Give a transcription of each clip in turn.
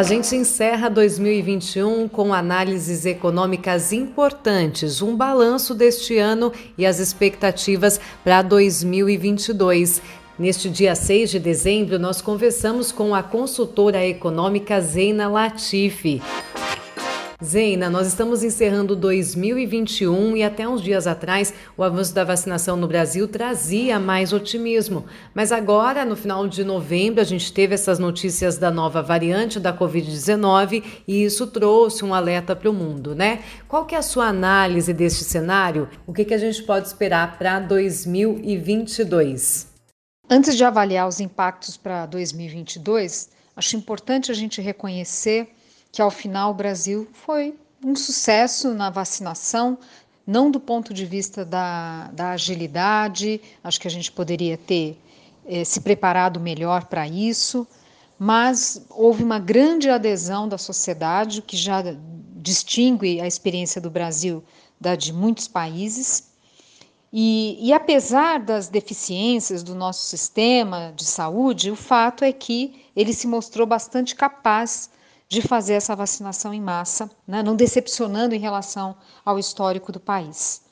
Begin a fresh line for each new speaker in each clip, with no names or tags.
A gente encerra 2021 com análises econômicas importantes, um balanço deste ano e as expectativas para 2022. Neste dia 6 de dezembro, nós conversamos com a consultora econômica Zeina Latifi. Zeina, nós estamos encerrando 2021 e até uns dias atrás o avanço da vacinação no Brasil trazia mais otimismo. Mas agora, no final de novembro, a gente teve essas notícias da nova variante da Covid-19 e isso trouxe um alerta para o mundo, né? Qual que é a sua análise deste cenário? O que, que a gente pode esperar para 2022?
Antes de avaliar os impactos para 2022, acho importante a gente reconhecer que ao final o Brasil foi um sucesso na vacinação, não do ponto de vista da, da agilidade, acho que a gente poderia ter eh, se preparado melhor para isso, mas houve uma grande adesão da sociedade, o que já distingue a experiência do Brasil da de muitos países. E, e, apesar das deficiências do nosso sistema de saúde, o fato é que ele se mostrou bastante capaz de fazer essa vacinação em massa, né, não decepcionando em relação ao histórico do país.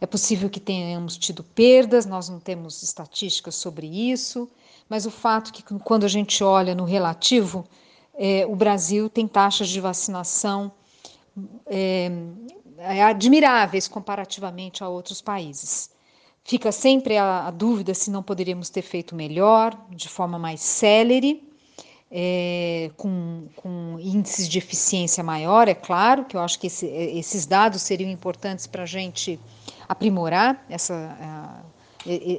É possível que tenhamos tido perdas, nós não temos estatísticas sobre isso, mas o fato é que quando a gente olha no relativo, é, o Brasil tem taxas de vacinação é, é, admiráveis comparativamente a outros países. Fica sempre a, a dúvida se não poderíamos ter feito melhor, de forma mais célere, é, com, com, índices de eficiência maior, é claro, que eu acho que esse, esses dados seriam importantes para a gente aprimorar essa,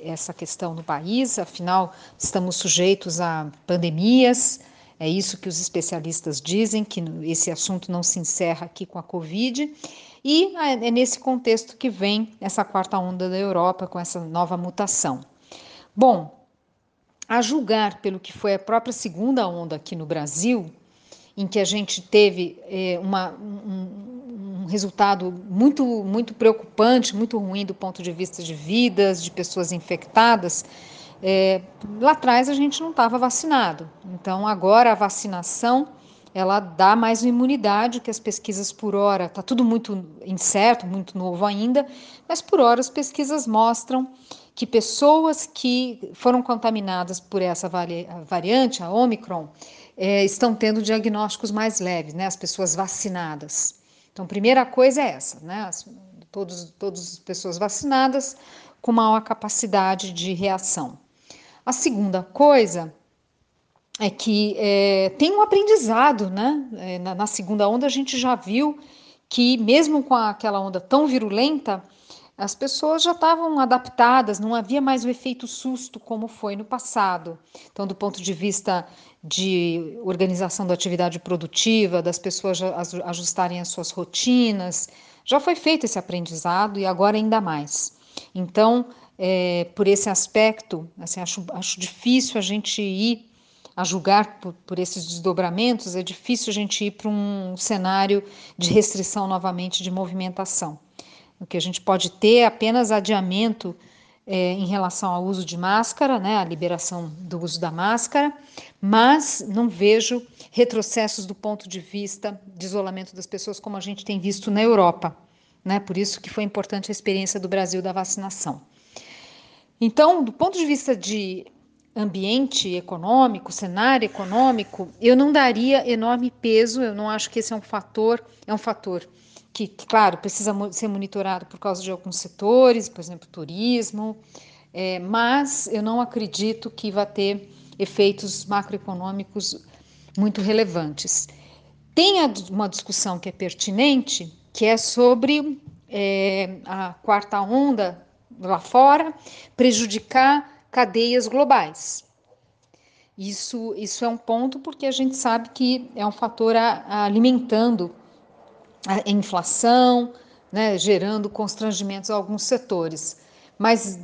essa questão no país, afinal, estamos sujeitos a pandemias, é isso que os especialistas dizem, que esse assunto não se encerra aqui com a Covid, e é nesse contexto que vem essa quarta onda da Europa com essa nova mutação. Bom, a julgar pelo que foi a própria segunda onda aqui no Brasil, em que a gente teve é, uma, um, um, resultado muito, muito preocupante, muito ruim do ponto de vista de vidas, de pessoas infectadas, é, lá atrás a gente não estava vacinado. Então agora a vacinação ela dá mais imunidade que as pesquisas por hora. Está tudo muito incerto, muito novo ainda, mas por hora as pesquisas mostram que pessoas que foram contaminadas por essa variante, a Omicron, é, estão tendo diagnósticos mais leves, né? As pessoas vacinadas. Então, primeira coisa é essa, né? As, todos, todas as pessoas vacinadas com maior capacidade de reação. A segunda coisa é que é, tem um aprendizado, né? É, na, na segunda onda a gente já viu que mesmo com aquela onda tão virulenta, as pessoas já estavam adaptadas, não havia mais o efeito susto como foi no passado. Então, do ponto de vista de organização da atividade produtiva, das pessoas ajustarem as suas rotinas, já foi feito esse aprendizado e agora ainda mais. Então, é, por esse aspecto, assim, acho, acho difícil a gente ir a julgar por, por esses desdobramentos, é difícil a gente ir para um cenário de restrição novamente de movimentação. O que a gente pode ter é apenas adiamento é, em relação ao uso de máscara, né, a liberação do uso da máscara, mas não vejo retrocessos do ponto de vista de isolamento das pessoas como a gente tem visto na Europa. Né, por isso que foi importante a experiência do Brasil da vacinação. Então, do ponto de vista de ambiente econômico, cenário econômico, eu não daria enorme peso, eu não acho que esse é um fator, é um fator que, claro, precisa ser monitorado por causa de alguns setores, por exemplo, turismo, é, mas eu não acredito que vai ter efeitos macroeconômicos muito relevantes. Tem uma discussão que é pertinente, que é sobre é, a quarta onda lá fora prejudicar cadeias globais. Isso, isso é um ponto porque a gente sabe que é um fator a, a alimentando a inflação, né, gerando constrangimentos a alguns setores. Mas,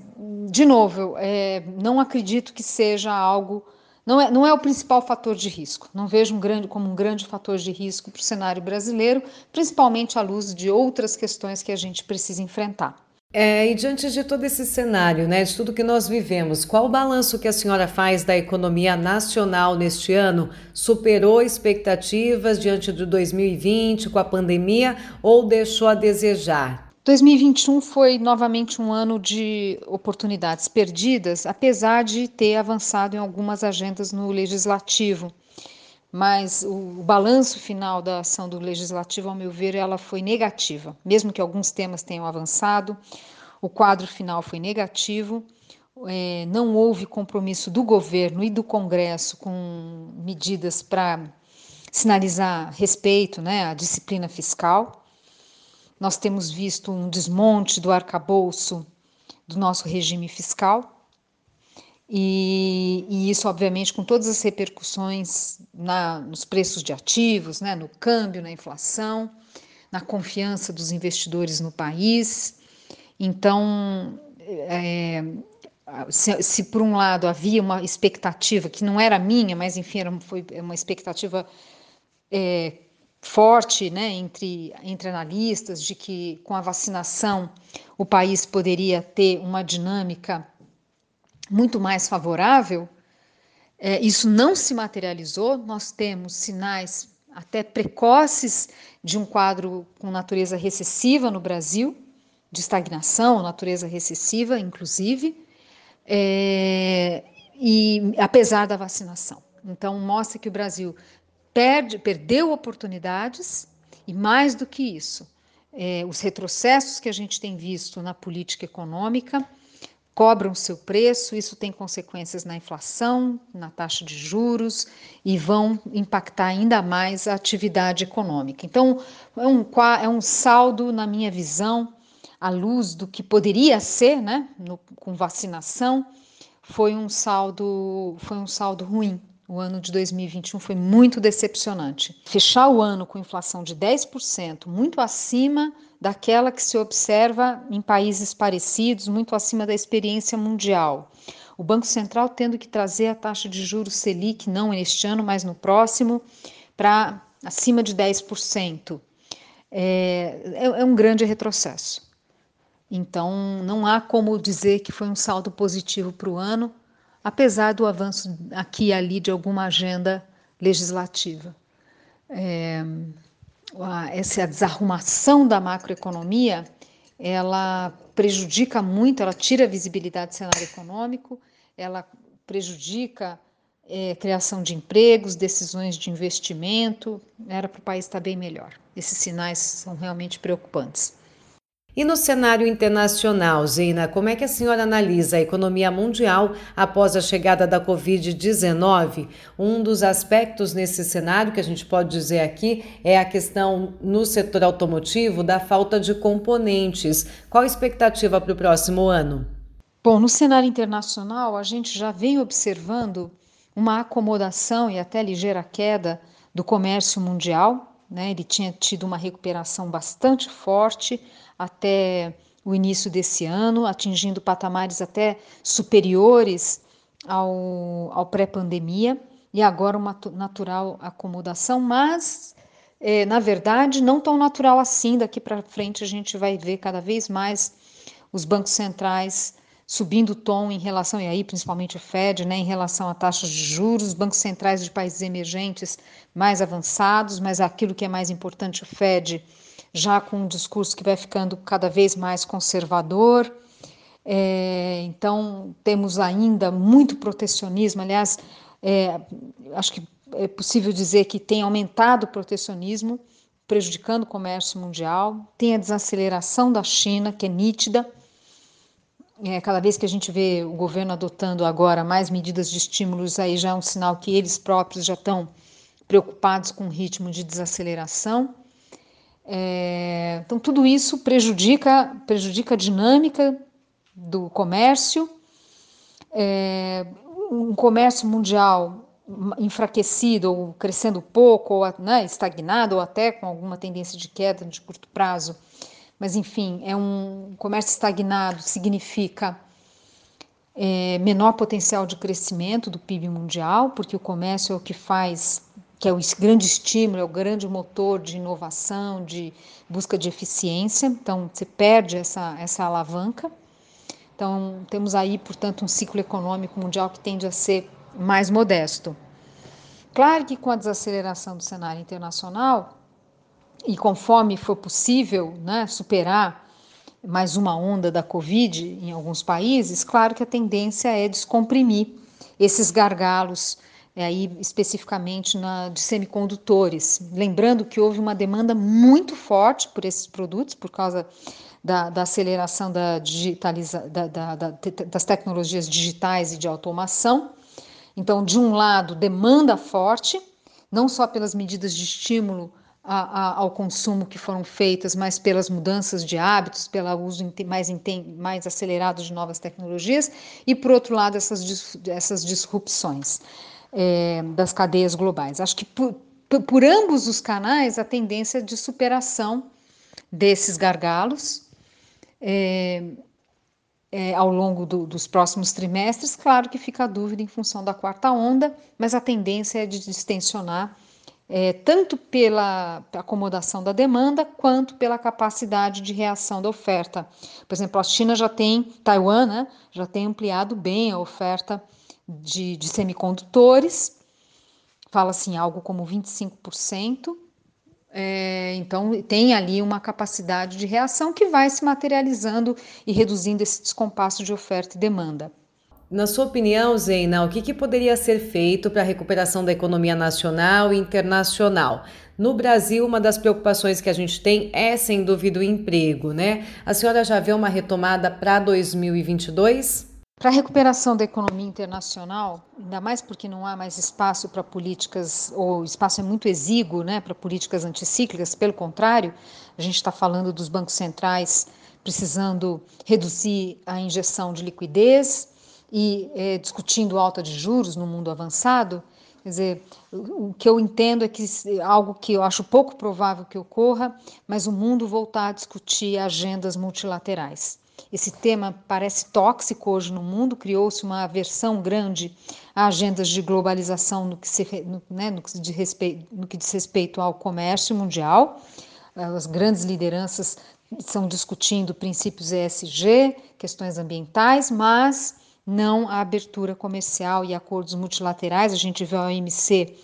de novo, é, não acredito que seja algo. Não é, não é o principal fator de risco. Não vejo um grande, como um grande fator de risco para o cenário brasileiro, principalmente à luz de outras questões que a gente precisa enfrentar.
É, e diante de todo esse cenário, né, de tudo que nós vivemos, qual o balanço que a senhora faz da economia nacional neste ano? Superou expectativas diante de 2020 com a pandemia ou deixou a desejar?
2021 foi novamente um ano de oportunidades perdidas, apesar de ter avançado em algumas agendas no legislativo. Mas o, balanço final da ação do legislativo, ao meu ver, ela foi negativa. Mesmo que alguns temas tenham avançado, o quadro final foi negativo. É, não houve compromisso do governo e do Congresso com medidas para sinalizar respeito né, à disciplina fiscal. Nós temos visto um desmonte do arcabouço do nosso regime fiscal, e, e, isso, obviamente, com todas as repercussões na, nos preços de ativos, né, no câmbio, na inflação, na confiança dos investidores no país. Então, é, se, se, por um lado havia uma expectativa que não era minha, mas enfim, era, foi uma expectativa é, forte né, entre, entre analistas de que com a vacinação o país poderia ter uma dinâmica muito mais favorável, é, isso não se materializou. Nós temos sinais até precoces de um quadro com natureza recessiva no Brasil, de estagnação, natureza recessiva, inclusive, é, e apesar da vacinação. Então, mostra que o Brasil perde, perdeu oportunidades e, mais do que isso, é, os retrocessos que a gente tem visto na política econômica cobram seu preço, isso tem consequências na inflação, na taxa de juros e vão impactar ainda mais a atividade econômica. Então, é um, é um saldo, na minha visão, à luz do que poderia ser, né, no, com vacinação, foi um saldo, foi um saldo ruim. O ano de 2021 foi muito decepcionante. Fechar o ano com inflação de 10%, muito acima daquela que se observa em países parecidos, muito acima da experiência mundial. O Banco Central tendo que trazer a taxa de juros Selic, não neste ano, mas no próximo, para acima de 10%. É, é, é um grande retrocesso. Então, não há como dizer que foi um saldo positivo para o ano, apesar do avanço aqui e ali de alguma agenda legislativa. É, essa desarrumação da macroeconomia, ela prejudica muito, ela tira a visibilidade do cenário econômico, ela prejudica é, criação de empregos, decisões de investimento, era para o país estar bem melhor. Esses sinais são realmente preocupantes.
E no cenário internacional, Gina, como é que a senhora analisa a economia mundial após a chegada da Covid-19? Um dos aspectos nesse cenário que a gente pode dizer aqui é a questão no setor automotivo da falta de componentes. Qual a expectativa para o próximo ano?
Bom, no cenário internacional, a gente já vem observando uma acomodação e até ligeira queda do comércio mundial. Né? Ele tinha tido uma recuperação bastante forte até o início desse ano, atingindo patamares até superiores ao, ao pré-pandemia, e agora uma natural acomodação, mas é, na verdade não tão natural assim. Daqui para frente a gente vai ver cada vez mais os bancos centrais subindo o tom em relação, e aí principalmente o Fed, né, em relação a taxas de juros, bancos centrais de países emergentes mais avançados, mas aquilo que é mais importante, o Fed já com um discurso que vai ficando cada vez mais conservador. É, então, temos ainda muito protecionismo. Aliás, é, acho que é possível dizer que tem aumentado o protecionismo, prejudicando o comércio mundial. Tem a desaceleração da China, que é nítida. É, cada vez que a gente vê o governo adotando agora mais medidas de estímulos, aí já é um sinal que eles próprios já estão preocupados com o ritmo de desaceleração. É, então, tudo isso prejudica, prejudica a dinâmica do comércio, é, um comércio mundial enfraquecido ou crescendo pouco, ou né, estagnado, ou até com alguma tendência de queda de curto prazo. Mas, enfim, é um comércio estagnado, significa é, menor potencial de crescimento do PIB mundial, porque o comércio é o que faz que é o grande estímulo, é o grande motor de inovação, de busca de eficiência. Então, você perde essa, essa alavanca. Então, temos aí, portanto, um ciclo econômico mundial que tende a ser mais modesto. Claro que com a desaceleração do cenário internacional, e conforme for possível né, superar mais uma onda da Covid em alguns países, claro que a tendência é descomprimir esses gargalos é, aí especificamente na, de semicondutores. Lembrando que houve uma demanda muito forte por esses produtos, por causa da, da aceleração da digitaliza, da, da, das tecnologias digitais e de automação. Então, de um lado, demanda forte, não só pelas medidas de estímulo a, a, ao consumo que foram feitas, mas pelas mudanças de hábitos, pelo uso mais, mais acelerado de novas tecnologias, e, por outro lado, essas, essas disrupções é, das cadeias globais. Acho que por, por, ambos os canais a tendência de superação desses gargalos é, é, ao longo do, dos próximos trimestres. Claro que fica a dúvida em função da quarta onda, mas a tendência é de distensionar é, tanto pela acomodação da demanda quanto pela capacidade de reação da oferta. Por exemplo, a China já tem, Taiwan, né, já tem ampliado bem a oferta de, de semicondutores, fala assim, algo como 25%. É, então, tem ali uma capacidade de reação que vai se materializando e reduzindo esse descompasso de oferta e demanda.
Na sua opinião, Zeina, o que, que poderia ser feito para a recuperação da economia nacional e internacional? No Brasil, uma das preocupações que a gente tem é, sem dúvida, o emprego, né? A senhora já vê uma retomada para 2022?
Para a recuperação da economia internacional, ainda mais porque não há mais espaço para políticas, ou o espaço é muito exíguo né, para políticas anticíclicas, pelo contrário, a gente está falando dos bancos centrais precisando reduzir a injeção de liquidez e é, discutindo alta de juros no mundo avançado. Quer dizer, o que eu entendo é que algo que eu acho pouco provável que ocorra, mas o mundo voltar a discutir agendas multilaterais. Esse tema parece tóxico hoje no mundo, criou-se uma aversão grande a agendas de globalização no que, se, no, né, no, que respeito, no que diz respeito ao comércio mundial. As grandes lideranças estão discutindo princípios ESG, questões ambientais, mas não a abertura comercial e acordos multilaterais. A gente vê a OMC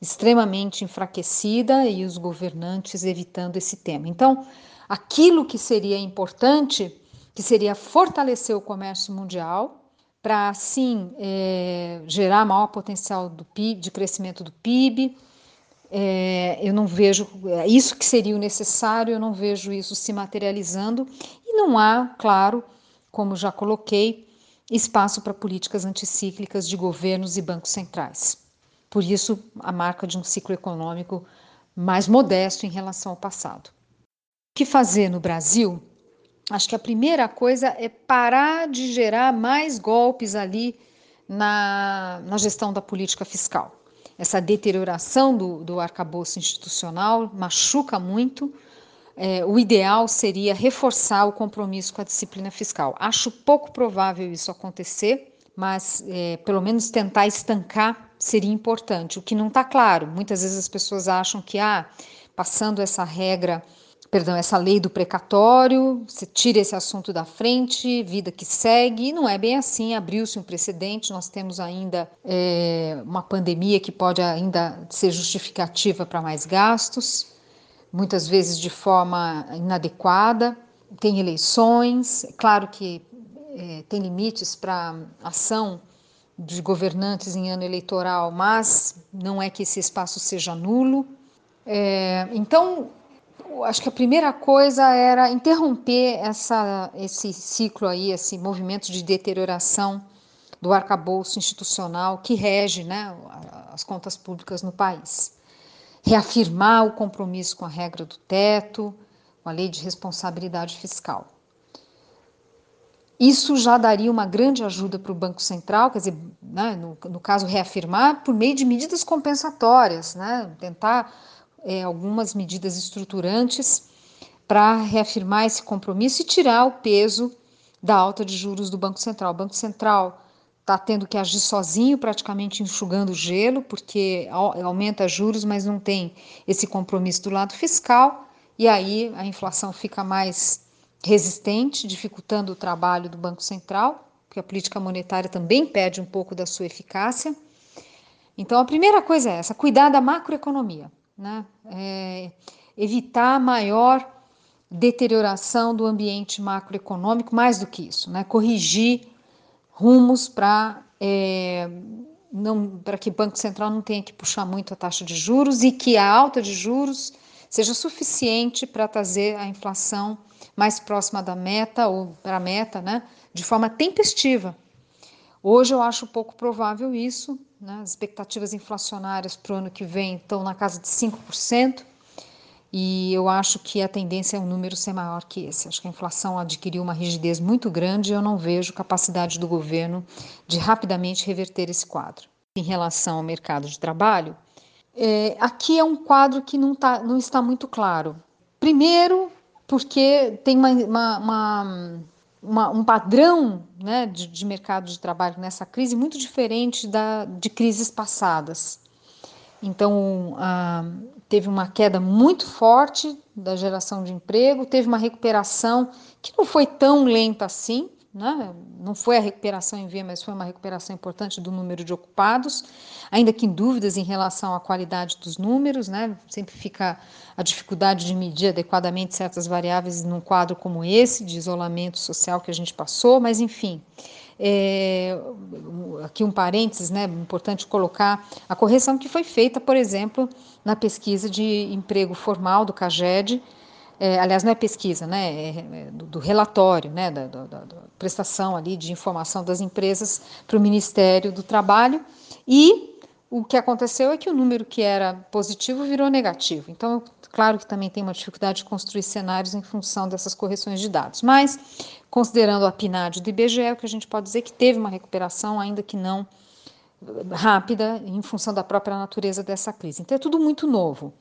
extremamente enfraquecida e os governantes evitando esse tema. Então, aquilo que seria importante que seria fortalecer o comércio mundial, para assim é, gerar maior potencial PIB, de crescimento do PIB. É, eu não vejo é isso que seria o necessário, eu não vejo isso se materializando e não há, claro, como já coloquei, espaço para políticas anticíclicas de governos e bancos centrais. Por isso, a marca de um ciclo econômico mais modesto em relação ao passado. O que fazer no Brasil? Acho que a primeira coisa é parar de gerar mais golpes ali na, na gestão da política fiscal. Essa deterioração do, do arcabouço institucional machuca muito. É, o ideal seria reforçar o compromisso com a disciplina fiscal. Acho pouco provável isso acontecer, mas é, pelo menos tentar estancar seria importante. O que não está claro, muitas vezes as pessoas acham que, ah, passando essa regra perdão, essa lei do precatório, você tira esse assunto da frente, vida que segue, não é bem assim, abriu-se um precedente, nós temos ainda é, uma pandemia que pode ainda ser justificativa para mais gastos, muitas vezes de forma inadequada, tem eleições, é claro que é, tem limites para ação de governantes em ano eleitoral, mas não é que esse espaço seja nulo. É, então, acho que a primeira coisa era interromper essa, esse ciclo aí, esse movimento de deterioração do arcabouço institucional que rege né, as contas públicas no país. Reafirmar o compromisso com a regra do teto, com a lei de responsabilidade fiscal. Isso já daria uma grande ajuda para o Banco Central, quer dizer, né, no, no caso, reafirmar por meio de medidas compensatórias, né, tentar é, algumas medidas estruturantes para reafirmar esse compromisso e tirar o peso da alta de juros do Banco Central. O Banco Central está tendo que agir sozinho, praticamente enxugando gelo, porque aumenta juros, mas não tem esse compromisso do lado fiscal, e aí a inflação fica mais resistente, dificultando o trabalho do Banco Central, porque a política monetária também perde um pouco da sua eficácia. Então, a primeira coisa é essa: cuidar da macroeconomia, né? É, evitar maior deterioração do ambiente macroeconômico, mais do que isso, né? corrigir rumos para é, não para que o Banco Central não tenha que puxar muito a taxa de juros e que a alta de juros seja suficiente para trazer a inflação mais próxima da meta ou para a meta, né, de forma tempestiva. Hoje eu acho pouco provável isso, né, as expectativas inflacionárias para o ano que vem estão na casa de 5%. E eu acho que a tendência é um número ser maior que esse. Acho que a inflação adquiriu uma rigidez muito grande e eu não vejo capacidade do governo de rapidamente reverter esse quadro. Em relação ao mercado de trabalho, é, aqui é um quadro que não, tá, não está muito claro. Primeiro, porque tem uma, uma, uma, uma um padrão né, de, de mercado de trabalho nessa crise muito diferente da, de crises passadas. Então, ah, teve uma queda muito forte da geração de emprego, teve uma recuperação que não foi tão lenta assim, né? não foi a recuperação em V, mas foi uma recuperação importante do número de ocupados, ainda que em dúvidas em relação à qualidade dos números, né? sempre fica a dificuldade de medir adequadamente certas variáveis num quadro como esse, de isolamento social que a gente passou, mas enfim. É, aqui um parênteses, né, importante colocar a correção que foi feita, por exemplo, na pesquisa de emprego formal do CAGED, é, aliás, não é pesquisa, né, é, é do, do, relatório, né, da, da, da, prestação ali de informação das empresas para o Ministério do Trabalho, e o que aconteceu é que o número que era positivo virou negativo. Então, claro que também tem uma dificuldade de construir cenários em função dessas correções de dados, mas considerando a PNAD do IBGE, o que a gente pode dizer é que teve uma recuperação, ainda que não rápida, em função da própria natureza dessa crise. Então é tudo muito novo.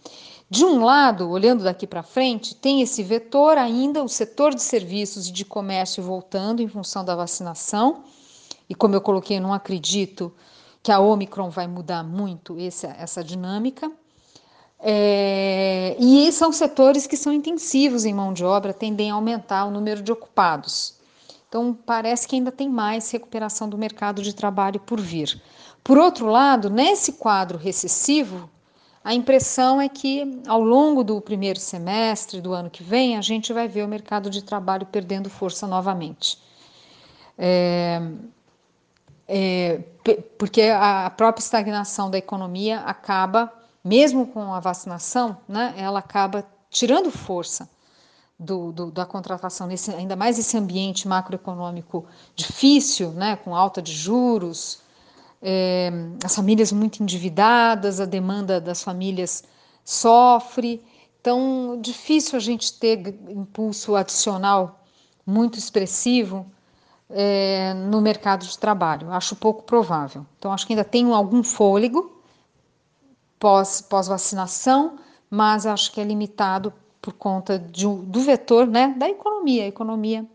De um lado, olhando daqui para frente, tem esse vetor ainda, o setor de serviços e de comércio voltando em função da vacinação. E como eu coloquei, não acredito que a Omicron vai mudar muito essa, essa dinâmica. É, e são setores que são intensivos em mão de obra, tendem a aumentar o número de ocupados. Então, parece que ainda tem mais recuperação do mercado de trabalho por vir. Por outro lado, nesse quadro recessivo, a impressão é que ao longo do primeiro semestre do ano que vem, a gente vai ver o mercado de trabalho perdendo força novamente. É, é, porque a própria estagnação da economia acaba mesmo com a vacinação, né, ela acaba tirando força do, do, da contratação, nesse, ainda mais esse ambiente macroeconômico difícil, né, com alta de juros, é, as famílias muito endividadas, a demanda das famílias sofre. Então, difícil a gente ter impulso adicional muito expressivo é, no mercado de trabalho. Acho pouco provável. Então, acho que ainda tem algum fôlego, pós, pós-vacinação, mas acho que é limitado por conta de, do vetor né, da economia, a economia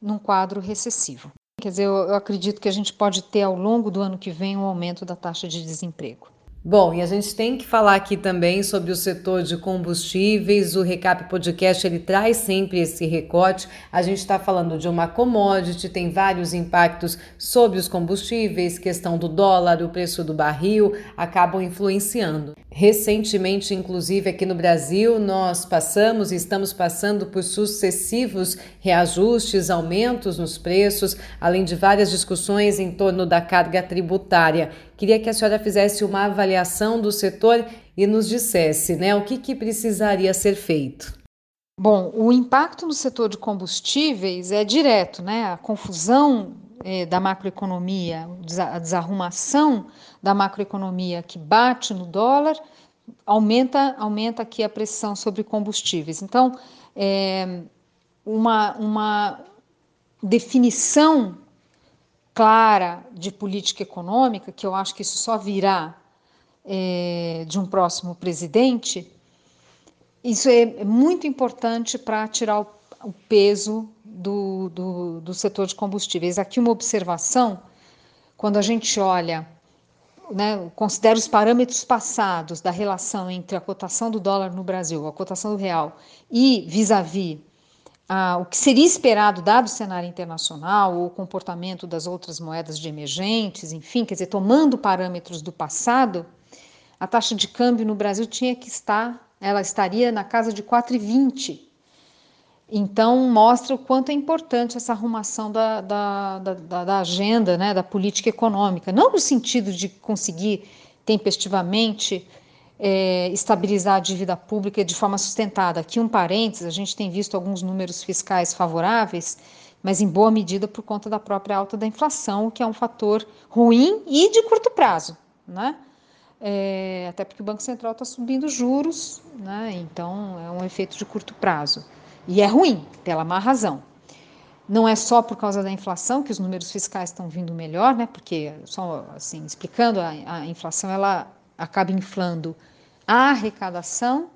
num quadro recessivo. Quer dizer, eu, eu acredito que a gente pode ter ao longo do ano que vem um aumento da taxa de desemprego.
Bom, e a gente tem que falar aqui também sobre o setor de combustíveis. O Recap Podcast ele traz sempre esse recorte. A gente está falando de uma commodity, tem vários impactos sobre os combustíveis, questão do dólar, o preço do barril, acabam influenciando. Recentemente, inclusive aqui no Brasil, nós passamos e estamos passando por sucessivos reajustes, aumentos nos preços, além de várias discussões em torno da carga tributária. Queria que a senhora fizesse uma avaliação do setor e nos dissesse né, o que, que precisaria ser feito.
Bom, o impacto no setor de combustíveis é direto, né? A confusão é, da macroeconomia, a desarrumação da macroeconomia que bate no dólar, aumenta, aumenta aqui a pressão sobre combustíveis. Então, é, uma, uma definição clara de política econômica, que eu acho que isso só virá é, de um próximo presidente, isso é muito importante para tirar o, o peso do, do, do setor de combustíveis. Aqui uma observação quando a gente olha, né, considera os parâmetros passados da relação entre a cotação do dólar no Brasil, a cotação do real, e vis-à-vis -vis, o que seria esperado dado o cenário internacional ou o comportamento das outras moedas de emergentes, enfim, quer dizer, tomando parâmetros do passado, a taxa de câmbio no Brasil tinha que estar, ela estaria na casa de 4,20 então, mostra o quanto é importante essa arrumação da, da, da, da, agenda, né, da política econômica, não no sentido de conseguir tempestivamente é, estabilizar a dívida pública de forma sustentada. Aqui, um parênteses: a gente tem visto alguns números fiscais favoráveis, mas em boa medida por conta da própria alta da inflação, que é um fator ruim e de curto prazo. Né? É, até porque o Banco Central está subindo juros, né? então é um efeito de curto prazo. E é ruim, pela má razão. Não é só por causa da inflação que os números fiscais estão vindo melhor, né? Porque, só assim, explicando, a, a inflação ela acaba inflando a arrecadação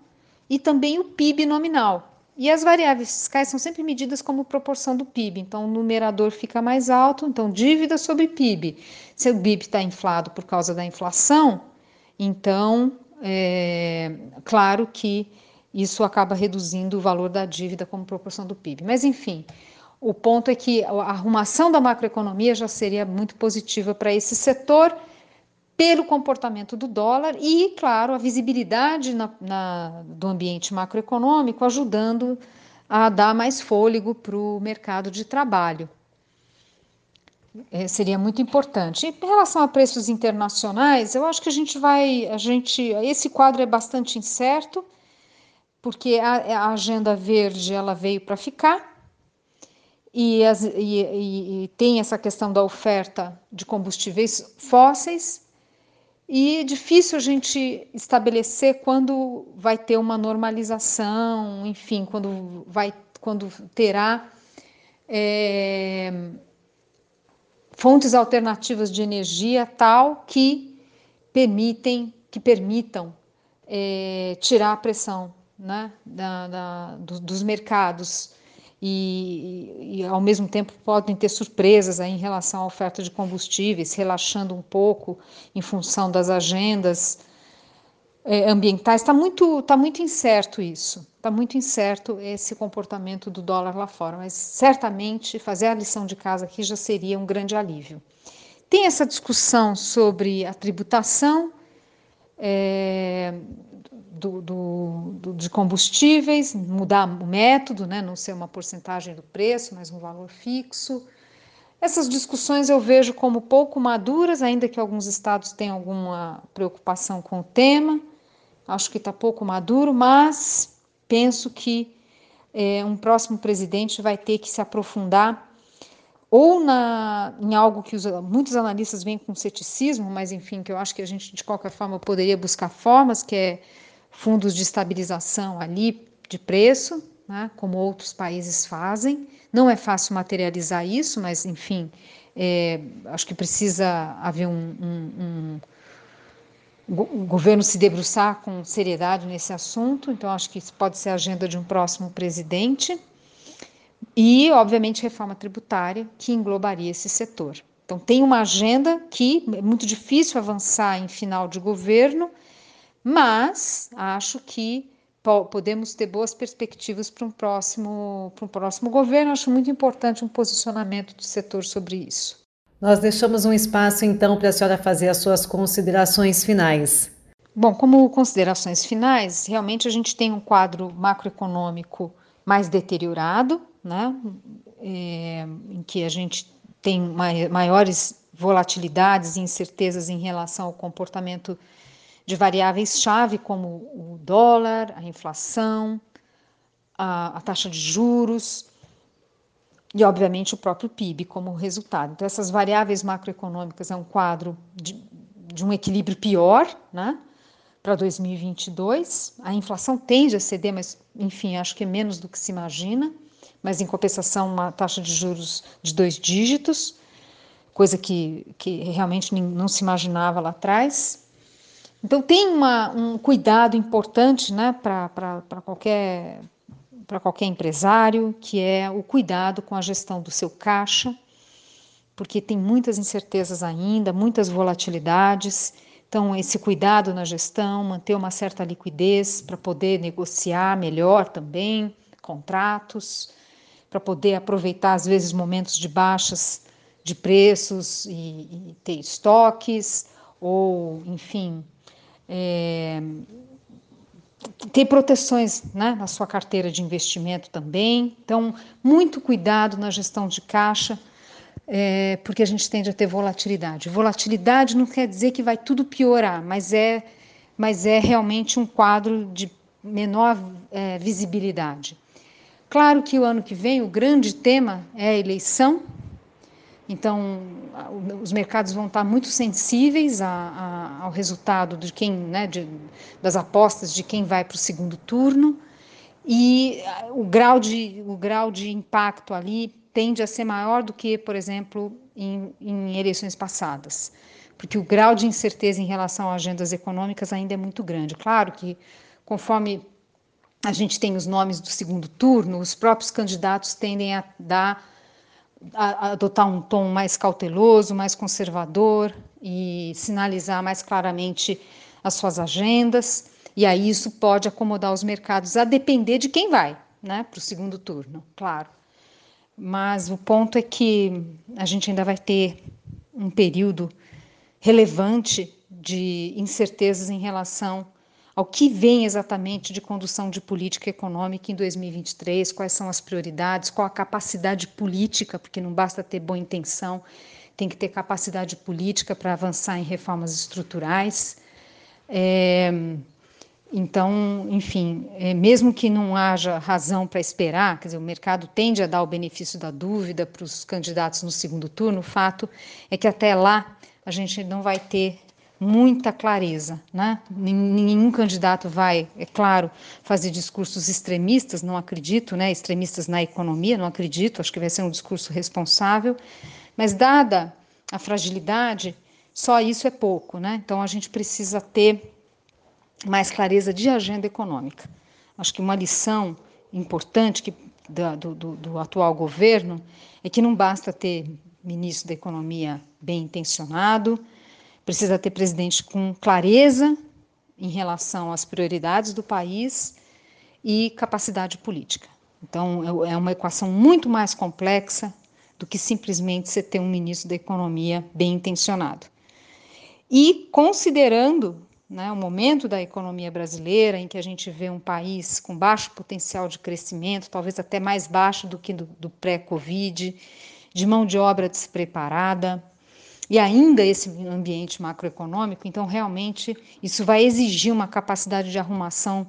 e também o PIB nominal. E as variáveis fiscais são sempre medidas como proporção do PIB. Então, o numerador fica mais alto, então, dívida sobre PIB. Se o PIB está inflado por causa da inflação, então, é claro que isso acaba reduzindo o valor da dívida como proporção do PIB. Mas, enfim, o ponto é que a arrumação da macroeconomia já seria muito positiva para esse setor, pelo comportamento do dólar e, claro, a visibilidade na, na, do ambiente macroeconômico, ajudando a dar mais fôlego para o mercado de trabalho. É, seria muito importante. Em relação a preços internacionais, eu acho que a gente vai, a gente, esse quadro é bastante incerto porque a, a agenda verde ela veio para ficar e, as, e, e, e, tem essa questão da oferta de combustíveis fósseis e é difícil a gente estabelecer quando vai ter uma normalização, enfim, quando vai, quando terá é, fontes alternativas de energia tal que permitem, que permitam é, tirar a pressão né, da, da, do, dos mercados e, e, ao mesmo tempo podem ter surpresas aí em relação à oferta de combustíveis, relaxando um pouco em função das agendas é, ambientais. Está muito, tá muito incerto isso, está muito incerto esse comportamento do dólar lá fora, mas certamente fazer a lição de casa aqui já seria um grande alívio. Tem essa discussão sobre a tributação. É, do, do, do, de combustíveis, mudar o método, né, não ser uma porcentagem do preço, mas um valor fixo. Essas discussões eu vejo como pouco maduras, ainda que alguns estados tenham alguma preocupação com o tema. Acho que está pouco maduro, mas penso que é, um próximo presidente vai ter que se aprofundar ou na, em algo que os, muitos analistas veem com ceticismo, mas enfim, que eu acho que a gente de qualquer forma poderia buscar formas, que é fundos de estabilização ali de preço, né, como outros países fazem. Não é fácil materializar isso, mas, enfim, é, acho que precisa haver um, um, um governo se debruçar com seriedade nesse assunto, então acho que isso pode ser a agenda de um próximo presidente. E, obviamente, reforma tributária, que englobaria esse setor. Então, tem uma agenda que é muito difícil avançar em final de governo, mas acho que podemos ter boas perspectivas para um próximo para um próximo governo. Acho muito importante um posicionamento do setor sobre isso.
Nós deixamos um espaço então para a senhora fazer as suas considerações finais.
Bom, como considerações finais, realmente a gente tem um quadro macroeconômico mais deteriorado, né? É, em que a gente tem maiores volatilidades e incertezas em relação ao comportamento de variáveis-chave como o dólar, a inflação, a, a, taxa de juros e, obviamente, o próprio PIB como resultado. Então, essas variáveis macroeconômicas é um quadro de, de um equilíbrio pior, né? Para 2022, a inflação tende a ceder, mas enfim, acho que é menos do que se imagina. Mas em compensação, uma taxa de juros de dois dígitos, coisa que, que realmente não se imaginava lá atrás. Então tem uma, um cuidado importante né, para qualquer, qualquer empresário, que é o cuidado com a gestão do seu caixa, porque tem muitas incertezas ainda, muitas volatilidades. Então, esse cuidado na gestão, manter uma certa liquidez para poder negociar melhor também contratos, para poder aproveitar, às vezes, momentos de baixas de preços e, e ter estoques, ou, enfim, é, ter proteções né, na sua carteira de investimento também. Então, muito cuidado na gestão de caixa, é, porque a gente tende a ter volatilidade. Volatilidade não quer dizer que vai tudo piorar, mas é, mas é realmente um quadro de menor é, visibilidade. Claro que o ano que vem o grande tema é a eleição, então, os mercados vão estar muito sensíveis a, a, ao resultado de quem, né, de, das apostas de quem vai para o segundo turno, e o grau, de, o grau de impacto ali tende a ser maior do que, por exemplo, em, em eleições passadas, porque o grau de incerteza em relação a agendas econômicas ainda é muito grande. Claro que, conforme a gente tem os nomes do segundo turno, os próprios candidatos tendem a dar adotar um tom mais cauteloso, mais conservador e sinalizar mais claramente as suas agendas. E aí isso pode acomodar os mercados, a depender de quem vai, né, para o segundo turno, claro. Mas o ponto é que a gente ainda vai ter um período relevante de incertezas em relação ao que vem exatamente de condução de política econômica em 2023, quais são as prioridades, qual a capacidade política, porque não basta ter boa intenção, tem que ter capacidade política para avançar em reformas estruturais. É, então, enfim, é, mesmo que não haja razão para esperar, quer dizer, o mercado tende a dar o benefício da dúvida para os candidatos no segundo turno, o fato é que até lá a gente não vai ter muita clareza. Né? Nenhum candidato vai, é claro, fazer discursos extremistas, não acredito, né? extremistas na economia, não acredito, acho que vai ser um discurso responsável, mas dada a fragilidade, só isso é pouco. Né? Então a gente precisa ter mais clareza de agenda econômica. Acho que uma lição importante que, do, do, do atual governo é que não basta ter ministro da Economia bem intencionado, Precisa ter presidente com clareza em relação às prioridades do país e capacidade política. Então, é, é uma equação muito mais complexa do que simplesmente você ter um ministro da Economia bem intencionado. E considerando né, o momento da economia brasileira, em que a gente vê um país com baixo potencial de crescimento, talvez até mais baixo do que do, do pré-Covid, de mão de obra despreparada, e ainda esse ambiente macroeconômico, então realmente isso vai exigir uma capacidade de arrumação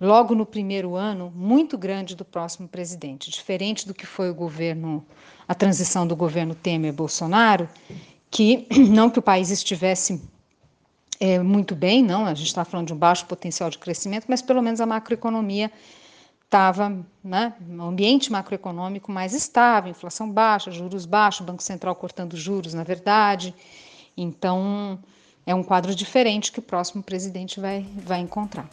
logo no primeiro ano muito grande do próximo presidente, diferente do que foi o governo, a transição do governo Temer-Bolsonaro, que não que o país estivesse é, muito bem, não, a gente está falando de um baixo potencial de crescimento, mas pelo menos a macroeconomia estava né, um ambiente macroeconômico mais estável, inflação baixa, juros baixos, Banco Central cortando juros, na verdade. Então, é um quadro diferente que o próximo presidente vai, vai encontrar.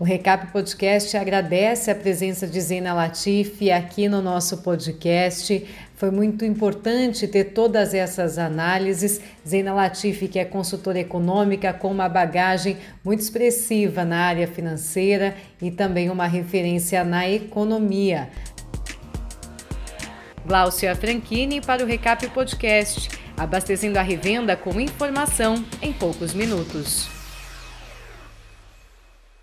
O Recap Podcast agradece a presença de Zena Latifi aqui no nosso podcast. Foi muito importante ter todas essas análises. Zena Latifi, que é consultora econômica com uma bagagem muito expressiva na área financeira e também uma referência na economia. Glaucia Franchini para o Recap Podcast, abastecendo a revenda com informação em poucos minutos.